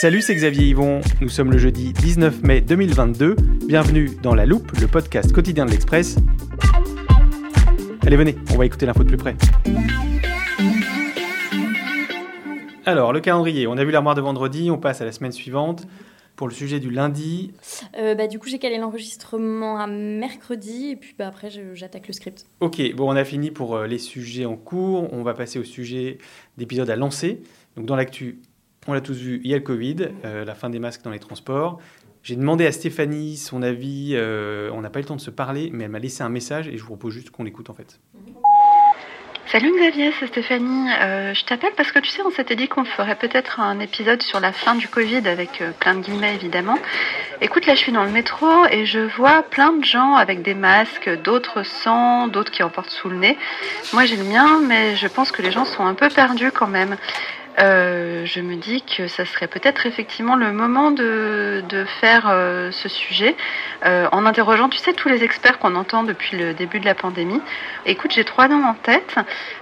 Salut, c'est Xavier Yvon. Nous sommes le jeudi 19 mai 2022. Bienvenue dans La Loupe, le podcast quotidien de l'Express. Allez, venez, on va écouter l'info de plus près. Alors, le calendrier. On a vu l'armoire de vendredi, on passe à la semaine suivante. Pour le sujet du lundi, Euh, bah, du coup, j'ai calé l'enregistrement à mercredi et puis bah, après, j'attaque le script. ok, bon, on a fini pour euh, les sujets en cours. On va passer au sujet d'épisodes à lancer. Donc, dans l'actu, on l'a tous vu, il y a le Covid, euh, la fin des masques dans les transports. J'ai demandé à Stéphanie son avis. euh, on n'a pas eu le temps de se parler, mais elle m'a laissé un message et je vous propose juste qu'on l'écoute en fait. Salut Xavier, c'est Stéphanie. Euh, je t'appelle parce que tu sais, on s'était dit qu'on ferait peut-être un épisode sur la fin du Covid avec plein de guillemets évidemment. Écoute, là je suis dans le métro et je vois plein de gens avec des masques, d'autres sans, d'autres qui en portent sous le nez. Moi j'ai le mien, mais je pense que les gens sont un peu perdus quand même. Euh, je me dis que ça serait peut-être effectivement le moment de, de faire euh, ce sujet euh, en interrogeant, tu sais, tous les experts qu'on entend depuis le début de la pandémie. Écoute, j'ai trois noms en tête.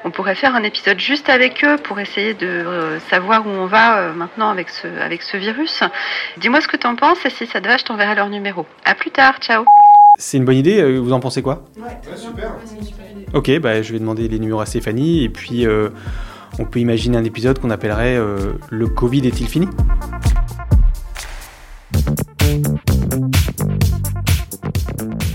On pourrait faire un épisode juste avec eux pour essayer de euh, savoir où on va euh, maintenant avec ce, avec ce virus. Dis-moi ce que tu en penses et si ça te va, je t'enverrai leur numéro. À plus tard, ciao C'est une bonne idée, vous en pensez quoi? Ok, bah, je vais demander les numéros à Stéphanie et puis euh, on peut imaginer un épisode qu'on appellerait euh, Le Covid est-il fini?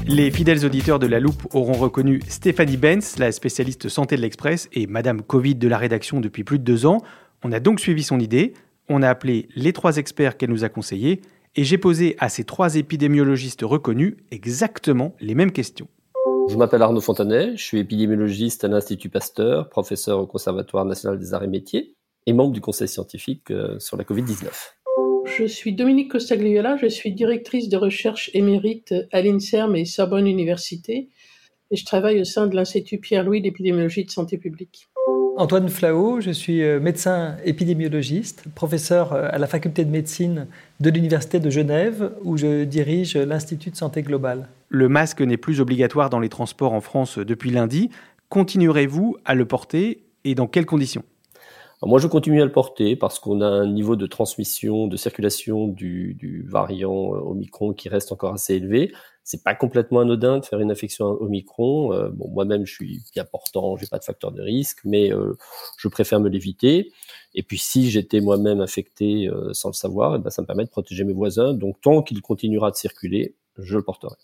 Les fidèles auditeurs de La Loupe auront reconnu Stéphanie Benz, la spécialiste santé de l'Express et Madame Covid de la rédaction depuis plus de deux ans. On a donc suivi son idée, on a appelé les trois experts qu'elle nous a conseillés et j'ai posé à ces trois épidémiologistes reconnus exactement les mêmes questions. Je m'appelle Arnaud Fontanet, je suis épidémiologiste à l'Institut Pasteur, professeur au Conservatoire national des arts et métiers et membre du conseil scientifique euh, sur la Covid-19. Je suis Dominique Costagliola, je suis directrice de recherche émérite à l'INSERM et Sorbonne Université et je travaille au sein de l'Institut Pierre-Louis d'épidémiologie de santé publique. Antoine Flao, je suis euh, médecin épidémiologiste, professeur euh, à la faculté de médecine de l'Université de Genève où je dirige l'Institut de santé globale. Le masque n'est plus obligatoire dans les transports en France depuis lundi. Continuerez-vous à le porter et dans quelles conditions? Moi, je continue à le porter parce qu'on a un niveau de transmission, de circulation du, variant euh, Omicron qui reste encore assez élevé. C'est pas complètement anodin de faire une infection Omicron. Euh, moi-même, je suis bien portant, j'ai pas de facteur de risque, mais euh, je préfère me l'éviter. Et puis, si j'étais moi-même infecté sans le savoir, eh ben, ça me permet de protéger mes voisins. Donc, tant qu'il continuera de circuler, je le porterai.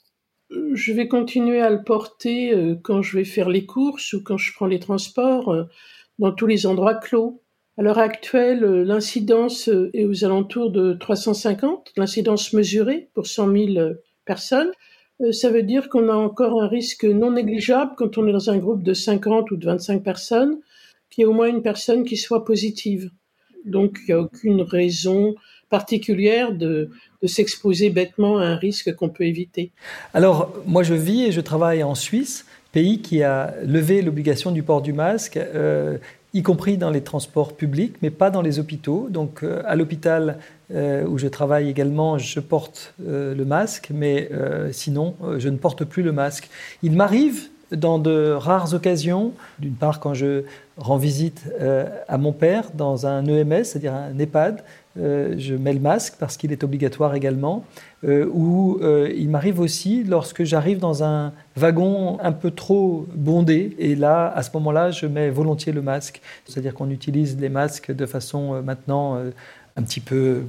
Je vais continuer à le porter euh, quand je vais faire les courses ou quand je prends les transports euh, dans tous les endroits clos. À l'heure actuelle, euh, l'incidence est aux alentours de 350, l'incidence mesurée pour 100 000 euh, personnes. Ça veut dire qu'on a encore un risque non négligeable quand on est dans un groupe de 50 ou de 25 personnes, qu'il y ait au moins une personne qui soit positive. Donc, il n'y a aucune raison particulière de, de s'exposer bêtement à un risque qu'on peut éviter. Alors, moi je vis et je travaille en Suisse, pays qui a levé l'obligation du port du masque, euh, y compris dans les transports publics, mais pas dans les hôpitaux. Donc, euh, à l'hôpital euh, où je travaille également, je porte le masque, mais sinon, je ne porte plus le masque. Il m'arrive dans de rares occasions, d'une part quand je rends visite euh, à mon père dans un EMS, c'est-à-dire un EHPAD, je mets le masque parce qu'il est obligatoire également. ou il m'arrive aussi lorsque j'arrive dans un wagon un peu trop bondé, et là, à ce moment-là, je mets volontiers le masque. C'est-à-dire qu'on utilise les masques de façon maintenant un petit peu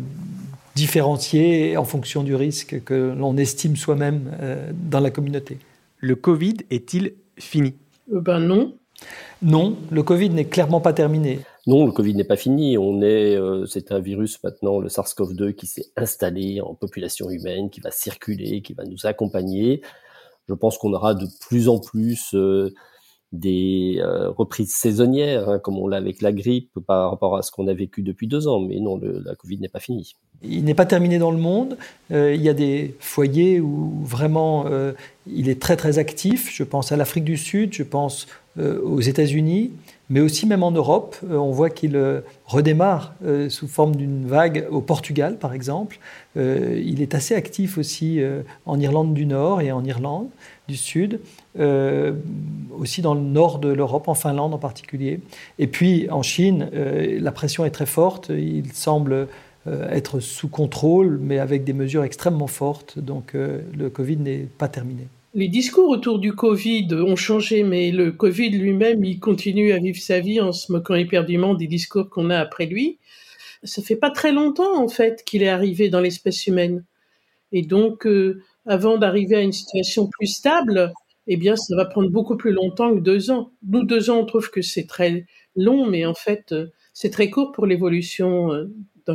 différenciée en fonction du risque que l'on estime soi-même dans la communauté. Le Covid est-il fini? Ben non. Non, le Covid n'est clairement pas terminé. Non, le Covid n'est pas fini. On est, euh, c'est un virus maintenant, le SARS-CoV-2, qui s'est installé en population humaine, qui va circuler, qui va nous accompagner. Je pense qu'on aura de plus en plus euh, des euh, reprises saisonnières, hein, comme on l'a avec la grippe, par rapport à ce qu'on a vécu depuis deux ans. Mais non, le, la Covid n'est pas fini. Il n'est pas terminé dans le monde. Euh, il y a des foyers où vraiment euh, il est très très actif. Je pense à l'Afrique du Sud, je pense euh, aux États-Unis, mais aussi même en Europe. on voit qu'il redémarre sous forme d'une vague au Portugal, par exemple. il est assez actif aussi en Irlande du Nord et en Irlande du Sud, aussi dans le nord de l'Europe, en Finlande en particulier. Et puis en Chine, la pression est très forte. Il semble être sous contrôle, mais avec des mesures extrêmement fortes. Donc euh, le Covid n'est pas terminé. Les discours autour du Covid ont changé, mais le Covid lui-même, il continue à vivre sa vie en se moquant éperdument des discours qu'on a après lui. Ça fait pas très longtemps, en fait, qu'il est arrivé dans l'espèce humaine. Et donc, euh, avant d'arriver à une situation plus stable, eh bien, ça va prendre beaucoup plus longtemps que deux ans. Nous, deux ans, on trouve que c'est très long, mais en fait, c'est très court pour l'évolution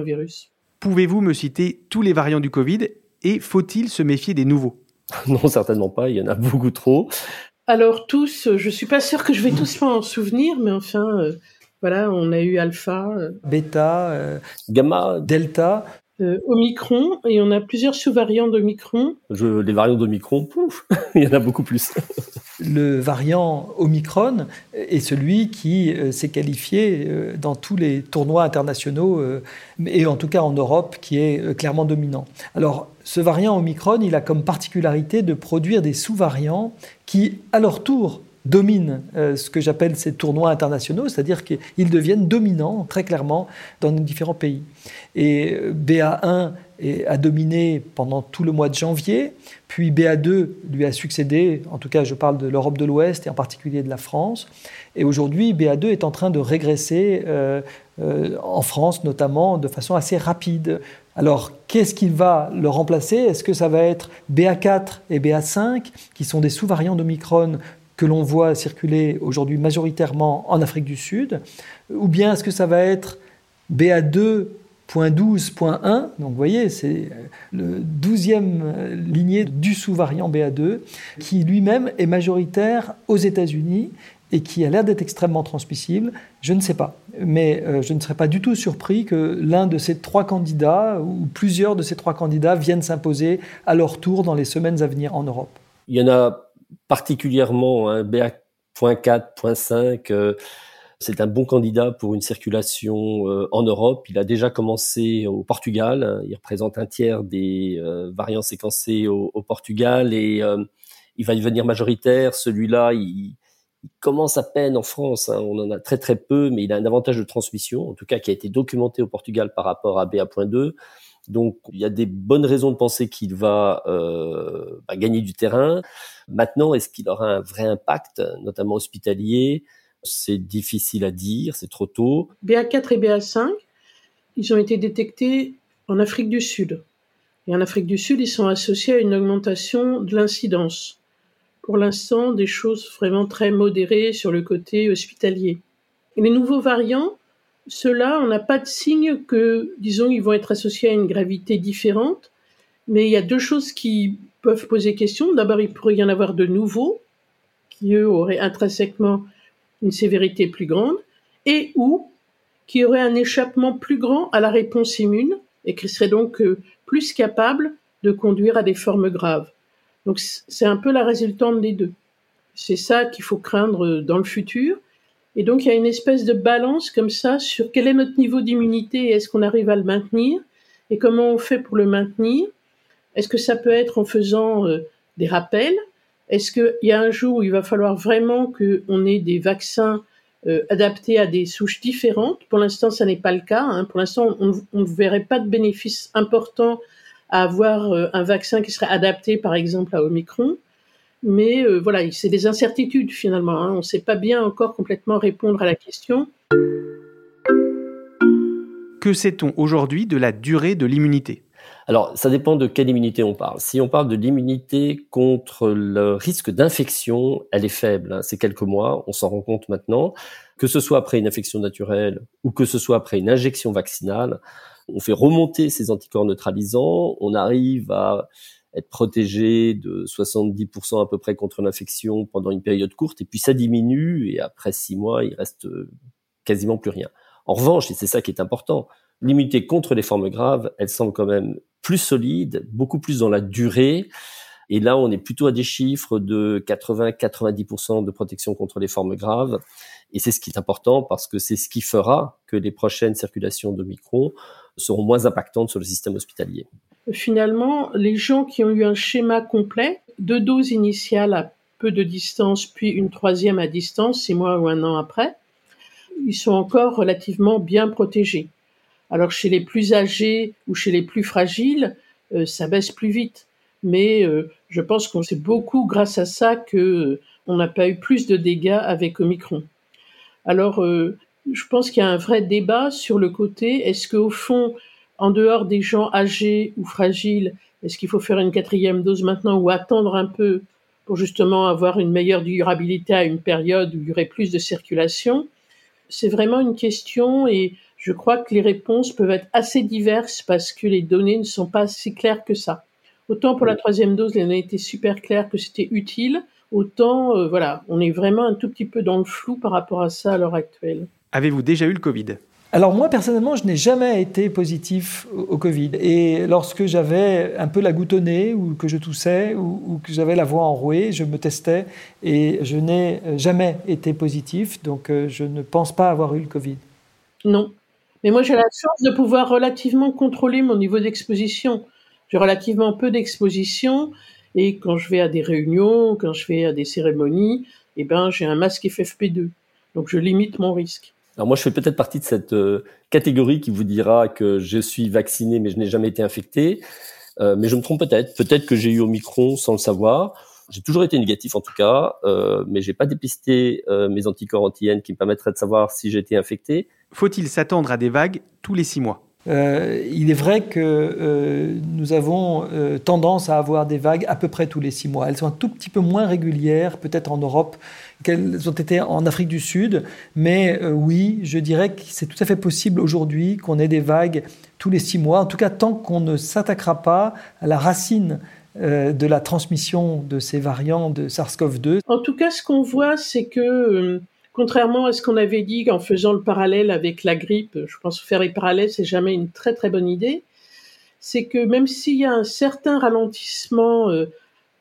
virus. Pouvez-vous me citer tous les variants du Covid et faut-il se méfier des nouveaux? Non, certainement pas, il y en a beaucoup trop. Alors tous, je suis pas sûr que je vais tous m'en souvenir, mais enfin, euh, voilà, on a eu alpha, euh, bêta, euh, gamma, delta. Omicron, et on a plusieurs sous-variants d'Omicron. Je, les variants d'Omicron, il y en a beaucoup plus. le variant Omicron est celui qui euh, s'est qualifié euh, dans tous les tournois internationaux, euh, et en tout cas en Europe, qui est clairement dominant. Alors, ce variant Omicron, il a comme particularité de produire des sous-variants qui, à leur tour, dominent ce que j'appelle ces tournois internationaux, c'est-à-dire qu'ils deviennent dominants très clairement dans nos différents pays. Et BA1 a dominé pendant tout le mois de janvier, puis BA2 lui a succédé, en tout cas je parle de l'Europe de l'Ouest et en particulier de la France, et aujourd'hui BA2 est en train de régresser euh, euh, en France notamment de façon assez rapide. Alors qu'est-ce qui va le remplacer? Est-ce que ça va être BA4 et BA5 qui sont des sous-variants d'Omicron que l'on voit circuler aujourd'hui majoritairement en Afrique du Sud Ou bien est-ce que ça va être BA2 12.1, donc vous voyez, c'est le 12e lignée du sous-variant BA2, qui lui-même est majoritaire aux États-Unis et qui a l'air d'être extrêmement transmissible. Je ne sais pas, mais euh, je ne serais pas du tout surpris que l'un de ces trois candidats ou plusieurs de ces trois candidats viennent s'imposer à leur tour dans les semaines à venir en Europe. Il y en a particulièrement un BA.4.5 c'est un bon candidat pour une circulation euh, en Europe. Il a déjà commencé au Portugal. Il représente un tiers des euh, variants séquencés au, Portugal et euh, il va devenir majoritaire. Celui-là, il, commence à peine en France. Hein. On en a très très peu, mais il a un avantage de transmission, en tout cas qui a été documenté au Portugal par rapport à BA.2. Donc il y a des bonnes raisons de penser qu'il va bah, gagner du terrain. Maintenant, est-ce qu'il aura un vrai impact, notamment hospitalier? C'est difficile à dire, c'est trop tôt. BA4 et BA5, ils ont été détectés en Afrique du Sud. Et en Afrique du Sud, ils sont associés à une augmentation de l'incidence. Pour l'instant, des choses vraiment très modérées sur le côté hospitalier. Et les nouveaux variants, ceux-là, on n'a pas de signe que, disons, ils vont être associés à une gravité différente. Mais il y a deux choses qui peuvent poser question. D'abord, il pourrait y en avoir de nouveaux, qui eux auraient intrinsèquement une sévérité plus grande, et ou qui aurait un échappement plus grand à la réponse immune et qui serait donc euh, plus capable de conduire à des formes graves. Donc c'est un peu la résultante des deux. C'est ça qu'il faut craindre euh, dans le futur. Et donc il y a une espèce de balance comme ça sur quel est notre niveau d'immunité et est-ce qu'on arrive à le maintenir et comment on fait pour le maintenir. Est-ce que ça peut être en faisant euh, des rappels? Est-ce qu'il y a un jour où il va falloir vraiment qu'on ait des vaccins euh, adapté à des souches différentes? Pour l'instant, ça n'est pas le cas. Hein. Pour l'instant, on ne verrait pas de bénéfice important à avoir euh, un vaccin qui serait adapté, par exemple, à Omicron. Mais euh, voilà, c'est des incertitudes finalement. Hein. On ne sait pas bien encore complètement répondre à la question. Que sait-on aujourd'hui de la durée de l'immunité? Alors, ça dépend de quelle immunité on parle. Si on parle de l'immunité contre le risque d'infection, elle est faible. Hein. C'est quelques mois, on s'en rend compte maintenant. Que ce soit après une infection naturelle ou que ce soit après une injection vaccinale, on fait remonter ces anticorps neutralisants, on arrive à être protégé de 70% à peu près contre l'infection pendant une période courte, et puis ça diminue, et après six mois, il reste quasiment plus rien. En revanche, et c'est ça qui est important, l'immunité contre les formes graves, elle semble quand même plus solide, beaucoup plus dans la durée. Et là, on est plutôt à des chiffres de 80-90% de protection contre les formes graves. Et c'est ce qui est important parce que c'est ce qui fera que les prochaines circulations de microns seront moins impactantes sur le système hospitalier. Finalement, les gens qui ont eu un schéma complet, deux doses initiales à peu de distance, puis une troisième à distance, six mois ou un an après, ils sont encore relativement bien protégés. Alors chez les plus âgés ou chez les plus fragiles, euh, ça baisse plus vite. Mais euh, je pense qu'on sait beaucoup grâce à ça que euh, on n'a pas eu plus de dégâts avec Omicron. Alors je pense qu'il y a un vrai débat sur le côté est-ce qu'au fond, en dehors des gens âgés ou fragiles, est-ce qu'il faut faire une quatrième dose maintenant ou attendre un peu pour justement avoir une meilleure durabilité à une période où il y aurait plus de circulation? C'est vraiment une question et je crois que les réponses peuvent être assez diverses parce que les données ne sont pas si claires que ça. Autant pour la troisième dose, les données étaient super claires que c'était utile, autant, euh, voilà, on est vraiment un tout petit peu dans le flou par rapport à ça à l'heure actuelle. Avez-vous déjà eu le Covid? Alors moi personnellement, je n'ai jamais été positif au Covid. Et lorsque j'avais un peu la goutte au nez, ou que je toussais, ou, que j'avais la voix enrouée, je me testais et je n'ai jamais été positif. Donc euh, je ne pense pas avoir eu le Covid. Non, mais moi, j'ai la chance de pouvoir relativement contrôler mon niveau d'exposition. J'ai relativement peu d'exposition et quand je vais à des réunions, quand je vais à des cérémonies, eh ben, j'ai un masque FFP2. Donc, je limite mon risque. Alors moi, je fais peut-être partie de cette euh, catégorie qui vous dira que je suis vacciné, mais je n'ai jamais été infecté. Euh, mais je me trompe peut-être. Peut-être que j'ai eu Omicron sans le savoir. J'ai toujours été négatif en tout cas, euh, mais j'ai pas dépisté euh, mes anticorps anti qui me permettraient de savoir si j'étais infecté. Faut-il s'attendre à des vagues tous les six mois? Euh, il est vrai que euh, nous avons euh, tendance à avoir des vagues à peu près tous les six mois. Elles sont un tout petit peu moins régulières, peut-être en Europe, qu'elles ont été en Afrique du Sud. Mais oui, je dirais que c'est tout à fait possible aujourd'hui qu'on ait des vagues tous les six mois, en tout cas tant qu'on ne s'attaquera pas à la racine de la transmission de ces variants de SARS-CoV-2. En tout cas, ce qu'on voit, c'est que Contrairement à ce qu'on avait dit en faisant le parallèle avec la grippe, je pense que faire les parallèles, c'est jamais une très très bonne idée. C'est que même s'il y a un certain ralentissement euh,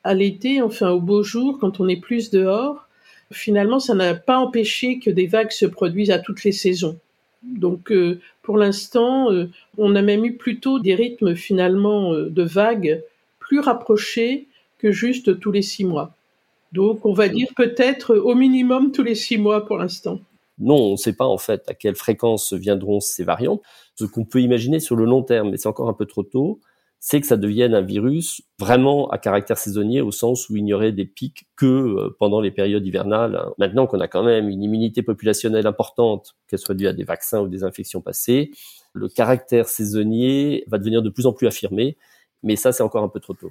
à l'été, enfin au beau jour, quand on est plus dehors, finalement, ça n'a pas empêché que des vagues se produisent à toutes les saisons. Donc, euh, pour l'instant, euh, on a même eu plutôt des rythmes finalement de vagues plus rapprochés que juste tous les six mois. Donc, on va dire peut-être au minimum tous les six mois pour l'instant. Non, on ne sait pas en fait à quelle fréquence viendront ces variantes. Ce qu'on peut imaginer sur le long terme, mais c'est encore un peu trop tôt, c'est que ça devienne un virus vraiment à caractère saisonnier au sens où il n'y aurait des pics que euh, pendant les périodes hivernales. Maintenant qu'on a quand même une immunité populationnelle importante, qu'elle soit due à des vaccins ou des infections passées, le caractère saisonnier va devenir de plus en plus affirmé, mais ça c'est encore un peu trop tôt.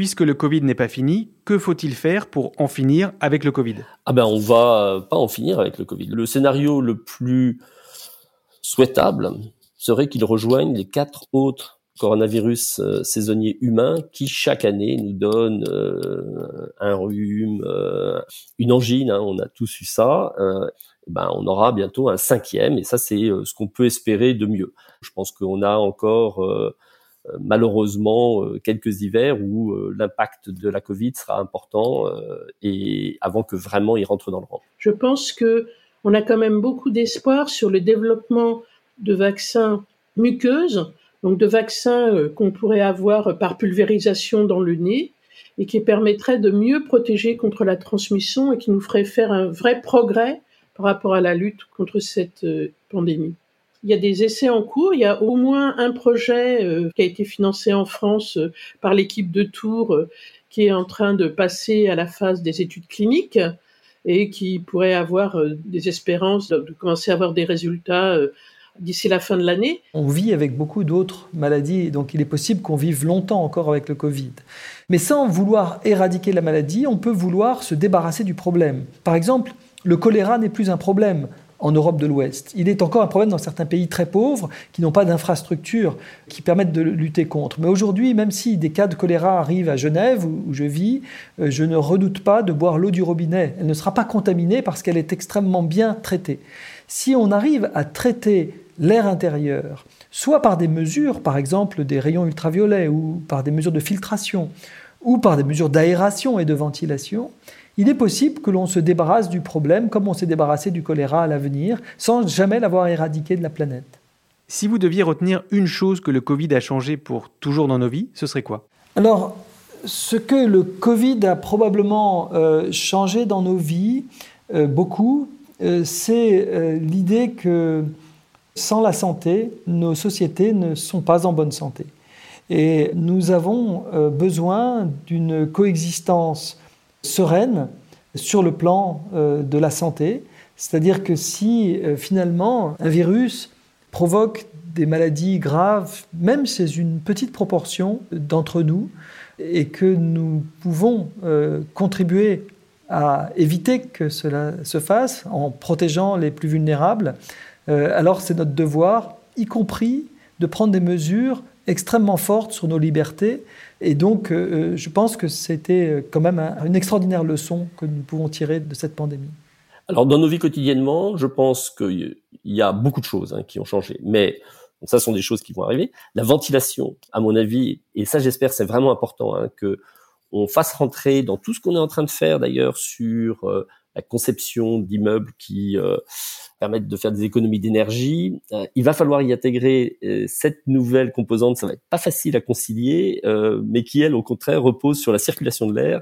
Puisque le Covid n'est pas fini, que faut-il faire pour en finir avec le Covid? Ah ben on va pas en finir avec le Covid. Le scénario le plus souhaitable, serait qu'ils rejoignent les quatre autres coronavirus euh, saisonniers humains qui chaque année nous donnent euh, un rhume, euh, une angine, hein, on a tous eu ça. ben on aura bientôt un cinquième et ça c'est ce qu'on peut espérer de mieux. Je pense qu'on a encore malheureusement quelques hivers où l'impact de la Covid sera important et avant que vraiment il rentre dans le rang. Je pense que on a quand même beaucoup d'espoir sur le développement de vaccins muqueuses donc de vaccins euh, qu'on pourrait avoir par pulvérisation dans le nez et qui permettraient de mieux protéger contre la transmission et qui nous ferait faire un vrai progrès par rapport à la lutte contre cette euh, pandémie. Il y a des essais en cours. Il y a au moins un projet euh, qui a été financé en France par l'équipe de Tours qui est en train de passer à la phase des études cliniques et qui pourrait avoir des espérances de commencer à avoir des résultats d'ici la fin de l'année. On vit avec beaucoup d'autres maladies, donc il est possible qu'on vive longtemps encore avec le Covid. Mais sans vouloir éradiquer la maladie, on peut vouloir se débarrasser du problème. Par exemple, le choléra n'est plus un problème en Europe de l'Ouest. Il est encore un problème dans certains pays très pauvres qui n'ont pas d'infrastructures qui permettent de lutter contre. Mais aujourd'hui, même si des cas de choléra arrivent à Genève, où je vis, euh, je ne redoute pas de boire l'eau du robinet. Elle ne sera pas contaminée parce qu'elle est extrêmement bien traitée. Si on arrive à traiter l'air intérieur, soit par des mesures, par exemple des rayons ultraviolets, ou par des mesures de filtration, ou par des mesures d'aération et de ventilation, il est possible que l'on se débarrasse du problème comme on s'est débarrassé du choléra à l'avenir, sans jamais l'avoir éradiqué de la planète. Si vous deviez retenir une chose que le Covid a changé pour toujours dans nos vies, ce serait quoi? Alors, ce que le Covid a probablement euh, changé dans nos vies, euh, beaucoup, euh, c'est l'idée que sans la santé, nos sociétés ne sont pas en bonne santé. Et nous avons besoin d'une coexistence sereine sur le plan de la santé. C'est-à-dire que si finalement un virus provoque des maladies graves, même chez une petite proportion d'entre nous, et que nous pouvons contribuer à éviter que cela se fasse en protégeant les plus vulnérables, euh, alors c'est notre devoir, y compris de prendre des mesures extrêmement fortes sur nos libertés. Et donc, euh, je pense que c'était quand même une extraordinaire leçon que nous pouvons tirer de cette pandémie. Alors, dans nos vies quotidiennement, je pense qu'il y a beaucoup de choses hein, qui ont changé. Mais ça, ce sont des choses qui vont arriver. La ventilation, à mon avis, et ça, j'espère, c'est vraiment important, hein, que on fasse rentrer dans tout ce qu'on est en train de faire d'ailleurs sur euh, la conception d'immeubles qui euh, permettent de faire des économies d'énergie. Euh, il va falloir y intégrer cette nouvelle composante. Ça va être pas facile à concilier, mais qui elle, au contraire, repose sur la circulation de l'air,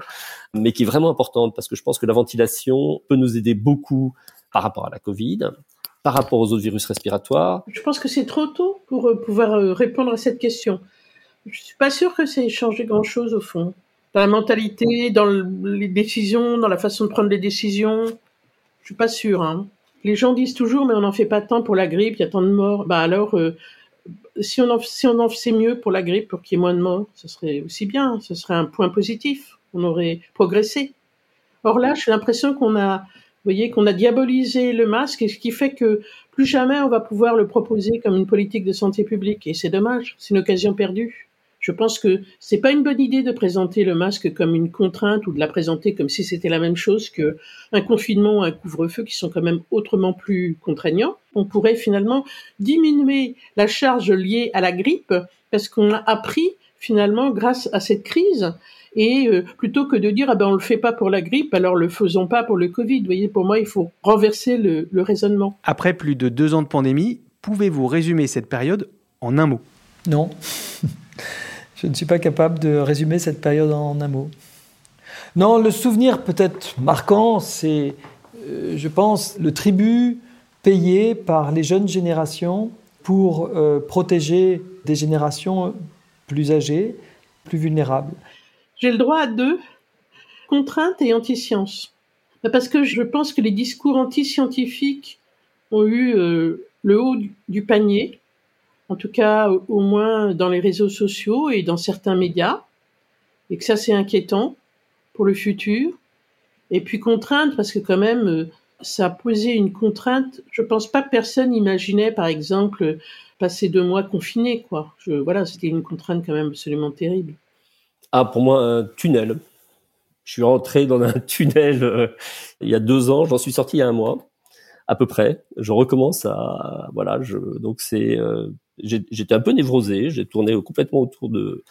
mais qui est vraiment importante parce que je pense que la ventilation peut nous aider beaucoup par rapport à la Covid par rapport aux autres virus respiratoires. Je pense que c'est trop tôt pour pouvoir répondre à cette question. Je suis pas sûr que ça ait changé grand-chose au fond dans la mentalité, dans les décisions, dans la façon de prendre les décisions. Je suis pas sûre. Hein. Les gens disent toujours, mais on n'en fait pas tant pour la grippe, il y a tant de morts. Bah alors, euh, si on en si on en faisait mieux pour la grippe, pour qu'il y ait moins de morts, ce serait aussi bien. Ce serait un point positif. On aurait progressé. Or là, j'ai l'impression qu'on a, voyez, qu'on a diabolisé le masque, et ce qui fait que plus jamais on va pouvoir le proposer comme une politique de santé publique. Et c'est dommage. C'est une occasion perdue. Je pense que c'est pas une bonne idée de présenter le masque comme une contrainte ou de la présenter comme si c'était la même chose que un confinement ou un couvre-feu qui sont quand même autrement plus contraignants. On pourrait finalement diminuer la charge liée à la grippe parce qu'on a appris finalement grâce à cette crise et euh, plutôt que de dire ah ben on le fait pas pour la grippe alors le faisons pas pour le Covid. Vous voyez pour moi il faut renverser le, le raisonnement. Après plus de deux ans de pandémie, pouvez-vous résumer cette période en un mot? Non. Je ne suis pas capable de résumer cette période en un mot. Non, le souvenir peut-être marquant, c'est, euh, je pense, le tribut payé par les jeunes générations pour euh, protéger des générations plus âgées, plus vulnérables. J'ai le droit à deux, contraintes et anti-science. Parce que je pense que les discours anti-scientifiques ont eu euh, le haut du panier en tout cas au moins dans les réseaux sociaux et dans certains médias, et que ça c'est inquiétant pour le futur. Et puis contraindre parce que quand même, euh, ça a posé une contrainte. Je pense pas que personne imaginait, par exemple, passer deux mois confiné, quoi. Voilà, c'était une contrainte quand même absolument terrible. Ah, pour moi, un tunnel. Je suis rentré dans un tunnel euh, il y a deux ans, j'en suis sorti il y a un mois, à peu près. Je recommence à, voilà, donc c'est, euh, j'étais un peu névrosé, j'ai tourné complètement autour de,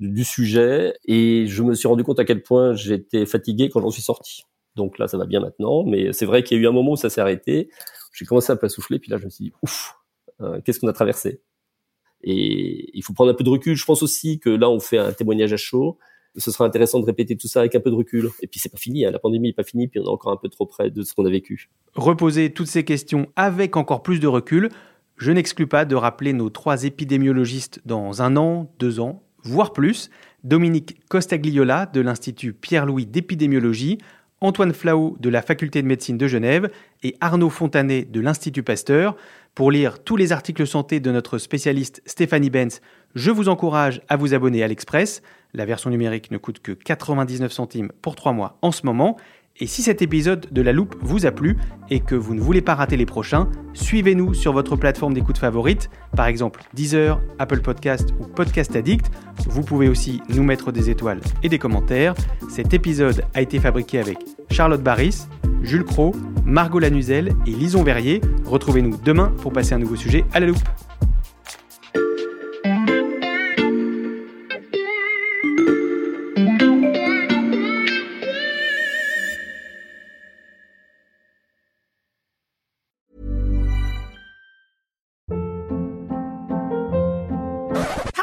du sujet et je me suis rendu compte à quel point j'étais fatigué quand j'en suis sorti. Donc là, ça va bien maintenant, mais c'est vrai qu'il y a eu un moment où ça s'est arrêté. J'ai commencé à peu souffler, puis là, je me suis dit, ouf, euh, qu'est-ce qu'on a traversé? Et il faut prendre un peu de recul. Je pense aussi que là, on fait un témoignage à chaud. Ce sera intéressant de répéter tout ça avec un peu de recul. Et puis c'est pas fini, hein. la pandémie n'est pas finie, puis on est encore un peu trop près de ce qu'on a vécu. Reposer toutes ces questions avec encore plus de recul, je n'exclus pas de rappeler nos trois épidémiologistes dans un an, deux ans, voire plus. Dominique Costagliola de l'Institut Pierre-Louis d'épidémiologie, Antoine Flau de la Faculté de médecine de Genève et Arnaud Fontanet de l'Institut Pasteur. Pour lire tous les articles santé de notre spécialiste Stéphanie Benz, je vous encourage à vous abonner à l'Express. La version numérique ne coûte que 99 centimes pour 3 mois en ce moment. Et si cet épisode de La Loupe vous a plu et que vous ne voulez pas rater les prochains, suivez-nous sur votre plateforme d'écoute favorite, par exemple Deezer, Apple Podcast ou Podcast Addict. Vous pouvez aussi nous mettre des étoiles et des commentaires. Cet épisode a été fabriqué avec Charlotte Barris, Jules Cro, Margot Lanuzel et Lison Verrier. Retrouvez-nous demain pour passer un nouveau sujet à la loupe.